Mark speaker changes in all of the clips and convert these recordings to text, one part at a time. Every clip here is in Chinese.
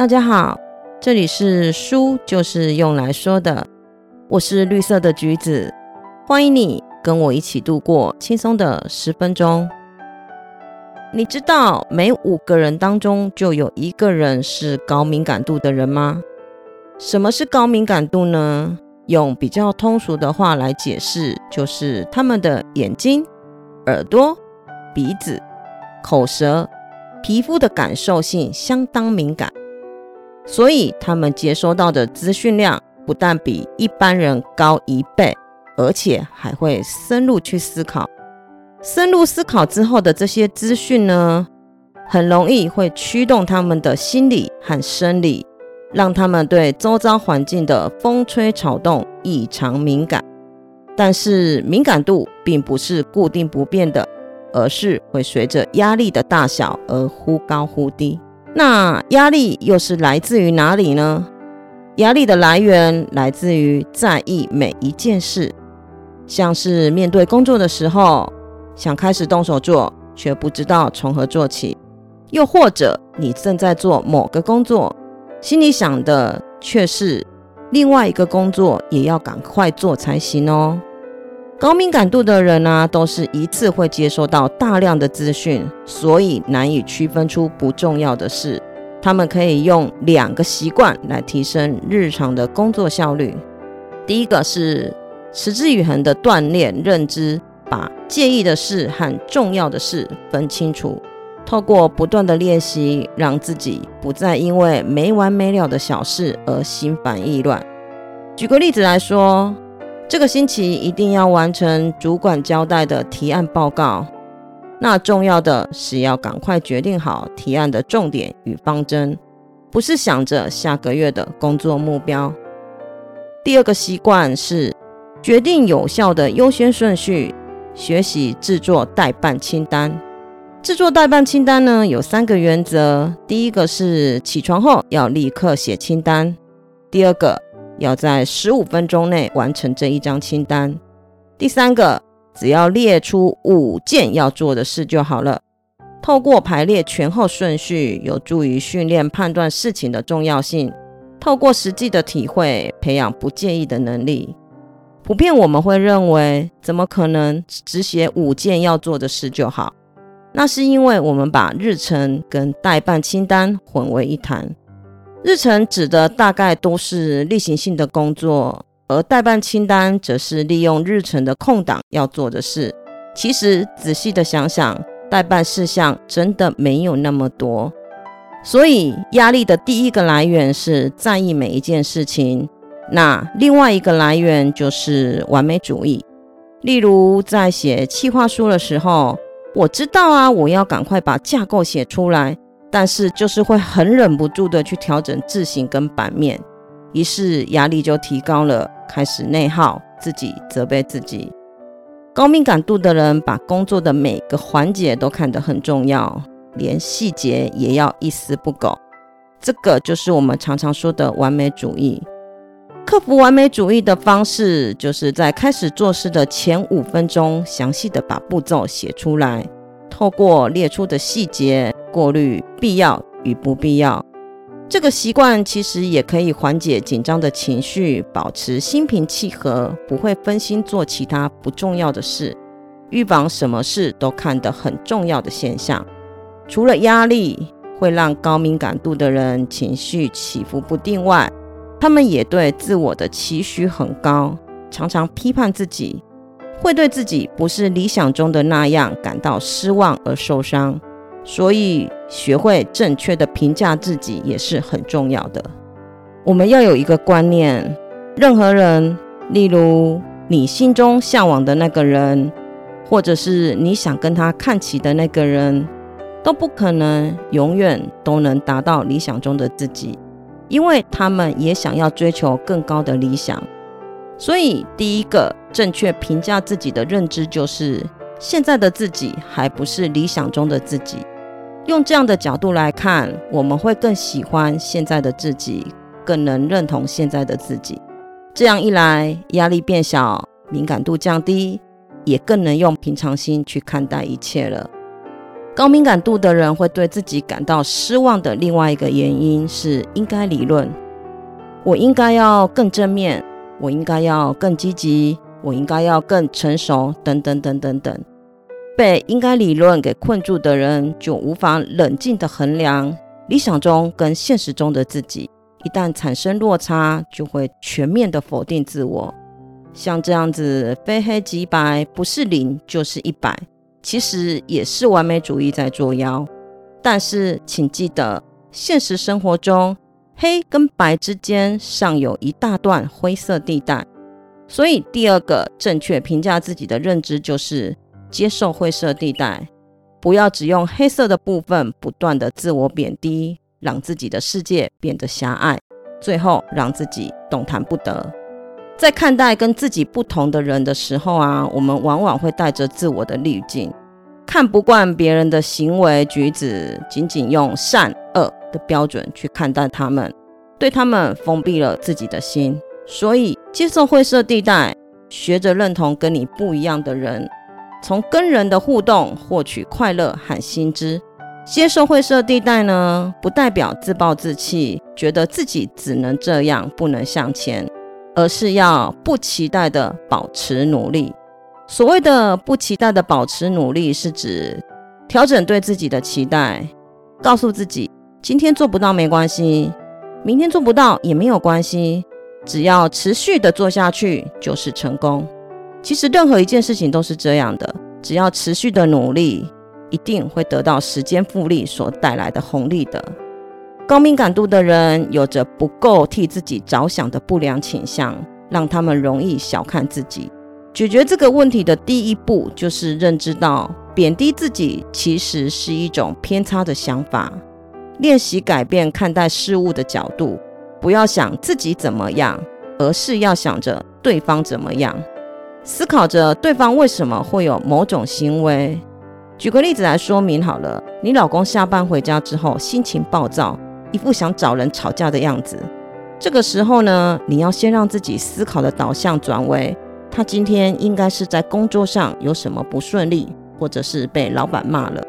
Speaker 1: 大家好，这里是书就是用来说的，我是绿色的橘子，欢迎你跟我一起度过轻松的十分钟。你知道每五个人当中就有一个人是高敏感度的人吗？什么是高敏感度呢？用比较通俗的话来解释，就是他们的眼睛、耳朵、鼻子、口舌、皮肤的感受性相当敏感。所以他们接收到的资讯量不但比一般人高一倍，而且还会深入去思考。深入思考之后的这些资讯呢，很容易会驱动他们的心理和生理，让他们对周遭环境的风吹草动异常敏感。但是敏感度并不是固定不变的，而是会随着压力的大小而忽高忽低。那压力又是来自于哪里呢？压力的来源来自于在意每一件事，像是面对工作的时候，想开始动手做，却不知道从何做起；又或者你正在做某个工作，心里想的却是另外一个工作也要赶快做才行哦。高敏感度的人呢，都是一次会接收到大量的资讯，所以难以区分出不重要的事。他们可以用两个习惯来提升日常的工作效率。第一个是持之以恒的锻炼认知，把介意的事和重要的事分清楚。透过不断的练习，让自己不再因为没完没了的小事而心烦意乱。举个例子来说。这个星期一定要完成主管交代的提案报告。那重要的是要赶快决定好提案的重点与方针，不是想着下个月的工作目标。第二个习惯是决定有效的优先顺序，学习制作代办清单。制作代办清单呢，有三个原则：第一个是起床后要立刻写清单；第二个。要在十五分钟内完成这一张清单。第三个，只要列出五件要做的事就好了。透过排列前后顺序，有助于训练判断事情的重要性。透过实际的体会，培养不介意的能力。普遍我们会认为，怎么可能只写五件要做的事就好？那是因为我们把日程跟代办清单混为一谈。日程指的大概都是例行性的工作，而代办清单则是利用日程的空档要做的事。其实仔细的想想，代办事项真的没有那么多。所以压力的第一个来源是在意每一件事情，那另外一个来源就是完美主义。例如在写企划书的时候，我知道啊，我要赶快把架构写出来。但是就是会很忍不住的去调整字形跟版面，于是压力就提高了，开始内耗，自己责备自己。高敏感度的人把工作的每个环节都看得很重要，连细节也要一丝不苟。这个就是我们常常说的完美主义。克服完美主义的方式，就是在开始做事的前五分钟，详细的把步骤写出来。透过列出的细节过滤必要与不必要，这个习惯其实也可以缓解紧张的情绪，保持心平气和，不会分心做其他不重要的事，预防什么事都看得很重要的现象。除了压力会让高敏感度的人情绪起伏不定外，他们也对自我的期许很高，常常批判自己。会对自己不是理想中的那样感到失望而受伤，所以学会正确的评价自己也是很重要的。我们要有一个观念：任何人，例如你心中向往的那个人，或者是你想跟他看齐的那个人，都不可能永远都能达到理想中的自己，因为他们也想要追求更高的理想。所以，第一个正确评价自己的认知就是，现在的自己还不是理想中的自己。用这样的角度来看，我们会更喜欢现在的自己，更能认同现在的自己。这样一来，压力变小，敏感度降低，也更能用平常心去看待一切了。高敏感度的人会对自己感到失望的另外一个原因是应该理论。我应该要更正面，我应该要更积极，我应该要更成熟，等等等等等。被应该理论给困住的人，就无法冷静地衡量理想中跟现实中的自己。一旦产生落差，就会全面的否定自我。像这样子，非黑即白，不是零就是一百，其实也是完美主义在作妖。但是，请记得，现实生活中，黑跟白之间尚有一大段灰色地带。所以，第二个正确评价自己的认知就是。接受灰色地带，不要只用黑色的部分不断的自我贬低，让自己的世界变得狭隘，最后让自己动弹不得。在看待跟自己不同的人的时候啊，我们往往会带着自我的滤镜，看不惯别人的行为举止，仅仅用善恶的标准去看待他们，对他们封闭了自己的心。所以，接受灰色地带，学着认同跟你不一样的人。从跟人的互动获取快乐和薪资，接受灰色地带呢，不代表自暴自弃，觉得自己只能这样，不能向前，而是要不期待的保持努力。所谓的不期待的保持努力，是指调整对自己的期待，告诉自己今天做不到没关系，明天做不到也没有关系，只要持续的做下去就是成功。其实任何一件事情都是这样的，只要持续的努力，一定会得到时间复利所带来的红利的。高敏感度的人有着不够替自己着想的不良倾向，让他们容易小看自己。解决这个问题的第一步就是认知到贬低自己其实是一种偏差的想法，练习改变看待事物的角度，不要想自己怎么样，而是要想着对方怎么样。思考着对方为什么会有某种行为。举个例子来说明好了，你老公下班回家之后心情暴躁，一副想找人吵架的样子。这个时候呢，你要先让自己思考的导向转为他今天应该是在工作上有什么不顺利，或者是被老板骂了，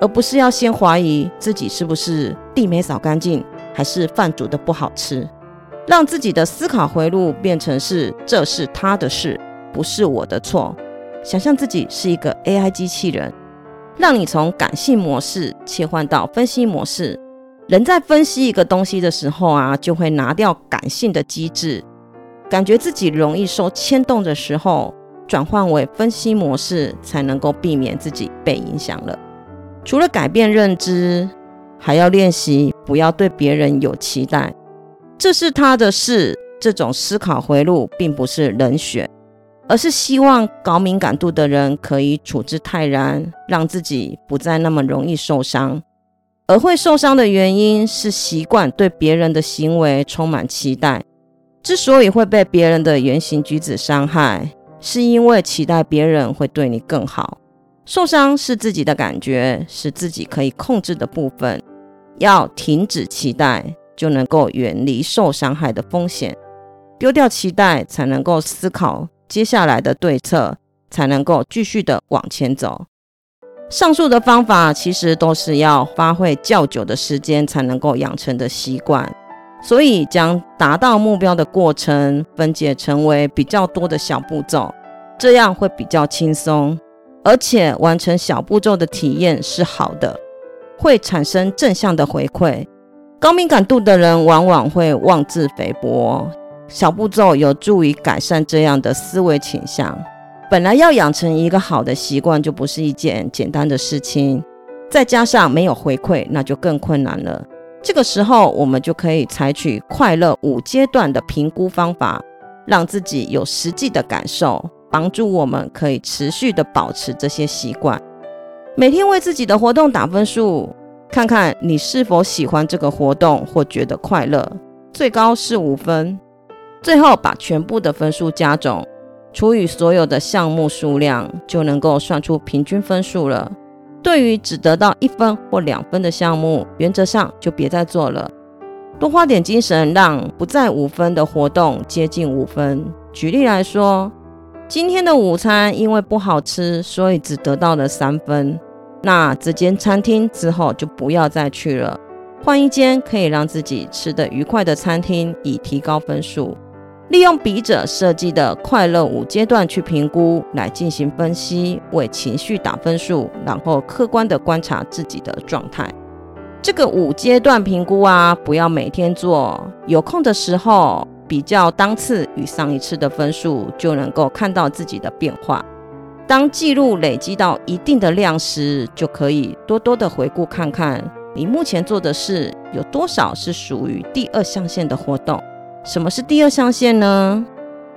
Speaker 1: 而不是要先怀疑自己是不是地没扫干净，还是饭煮的不好吃。让自己的思考回路变成是这是他的事。不是我的错。想象自己是一个 AI 机器人，让你从感性模式切换到分析模式。人在分析一个东西的时候啊，就会拿掉感性的机制，感觉自己容易受牵动的时候，转换为分析模式，才能够避免自己被影响了。除了改变认知，还要练习不要对别人有期待。这是他的事。这种思考回路并不是人选。而是希望高敏感度的人可以处之泰然，让自己不再那么容易受伤。而会受伤的原因是习惯对别人的行为充满期待。之所以会被别人的言行举止伤害，是因为期待别人会对你更好。受伤是自己的感觉，是自己可以控制的部分。要停止期待，就能够远离受伤害的风险。丢掉期待，才能够思考。接下来的对策才能够继续的往前走。上述的方法其实都是要发挥较久的时间才能够养成的习惯，所以将达到目标的过程分解成为比较多的小步骤，这样会比较轻松，而且完成小步骤的体验是好的，会产生正向的回馈。高敏感度的人往往会妄自菲薄。小步骤有助于改善这样的思维倾向。本来要养成一个好的习惯，就不是一件简单的事情，再加上没有回馈，那就更困难了。这个时候，我们就可以采取快乐五阶段的评估方法，让自己有实际的感受，帮助我们可以持续的保持这些习惯。每天为自己的活动打分数，看看你是否喜欢这个活动或觉得快乐，最高是五分。最后把全部的分数加总，除以所有的项目数量，就能够算出平均分数了。对于只得到一分或两分的项目，原则上就别再做了。多花点精神，让不在五分的活动接近五分。举例来说，今天的午餐因为不好吃，所以只得到了三分。那这间餐厅之后就不要再去了，换一间可以让自己吃得愉快的餐厅，以提高分数。利用笔者设计的快乐五阶段去评估，来进行分析，为情绪打分数，然后客观的观察自己的状态。这个五阶段评估啊，不要每天做，有空的时候比较当次与上一次的分数，就能够看到自己的变化。当记录累积到一定的量时，就可以多多的回顾看看，你目前做的事有多少是属于第二象限的活动。什么是第二象限呢？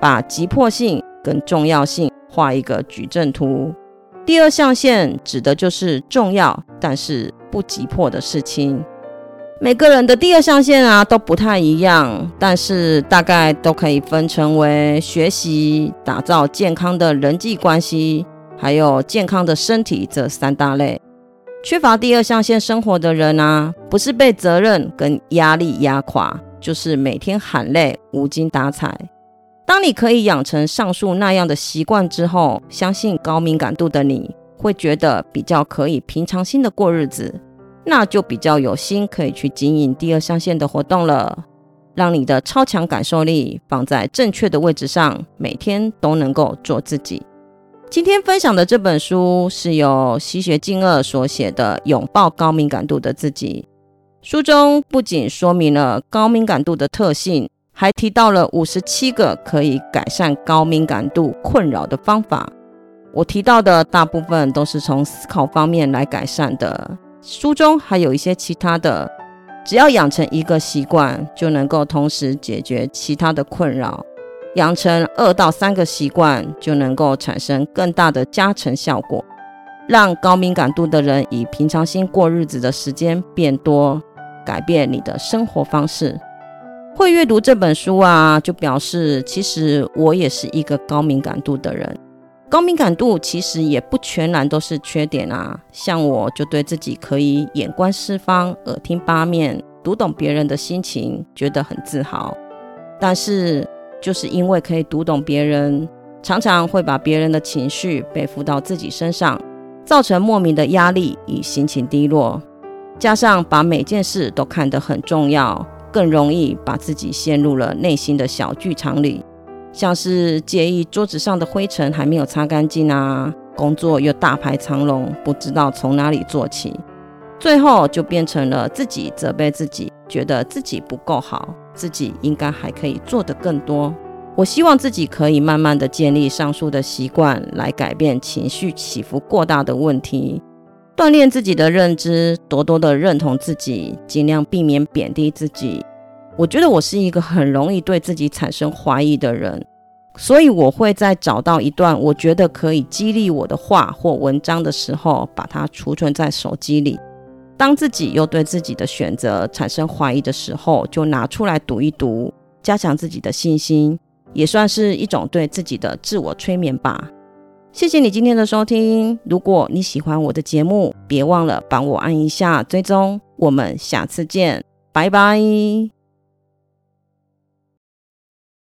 Speaker 1: 把急迫性跟重要性画一个矩阵图。第二象限指的就是重要但是不急迫的事情。每个人的第二象限啊都不太一样，但是大概都可以分成为学习、打造健康的人际关系，还有健康的身体这三大类。缺乏第二象限生活的人啊，不是被责任跟压力压垮。就是每天喊累、无精打采。当你可以养成上述那样的习惯之后，相信高敏感度的你会觉得比较可以平常心的过日子，那就比较有心可以去经营第二象限的活动了，让你的超强感受力放在正确的位置上，每天都能够做自己。今天分享的这本书是由西学静二所写的《拥抱高敏感度的自己》。书中不仅说明了高敏感度的特性，还提到了五十七个可以改善高敏感度困扰的方法。我提到的大部分都是从思考方面来改善的。书中还有一些其他的，只要养成一个习惯，就能够同时解决其他的困扰。养成二到三个习惯，就能够产生更大的加成效果，让高敏感度的人以平常心过日子的时间变多。改变你的生活方式，会阅读这本书啊，就表示其实我也是一个高敏感度的人。高敏感度其实也不全然都是缺点啊，像我就对自己可以眼观四方、耳听八面、读懂别人的心情，觉得很自豪。但是就是因为可以读懂别人，常常会把别人的情绪背负到自己身上，造成莫名的压力与心情低落。加上把每件事都看得很重要，更容易把自己陷入了内心的小剧场里，像是介意桌子上的灰尘还没有擦干净啊，工作又大排长龙，不知道从哪里做起，最后就变成了自己责备自己，觉得自己不够好，自己应该还可以做得更多。我希望自己可以慢慢的建立上述的习惯，来改变情绪起伏过大的问题。锻炼自己的认知，多多的认同自己，尽量避免贬低自己。我觉得我是一个很容易对自己产生怀疑的人，所以我会在找到一段我觉得可以激励我的话或文章的时候，把它储存在手机里。当自己又对自己的选择产生怀疑的时候，就拿出来读一读，加强自己的信心，也算是一种对自己的自我催眠吧。谢谢你今天的收听。如果你喜欢我的节目，别忘了帮我按一下追踪。我们下次见，拜拜。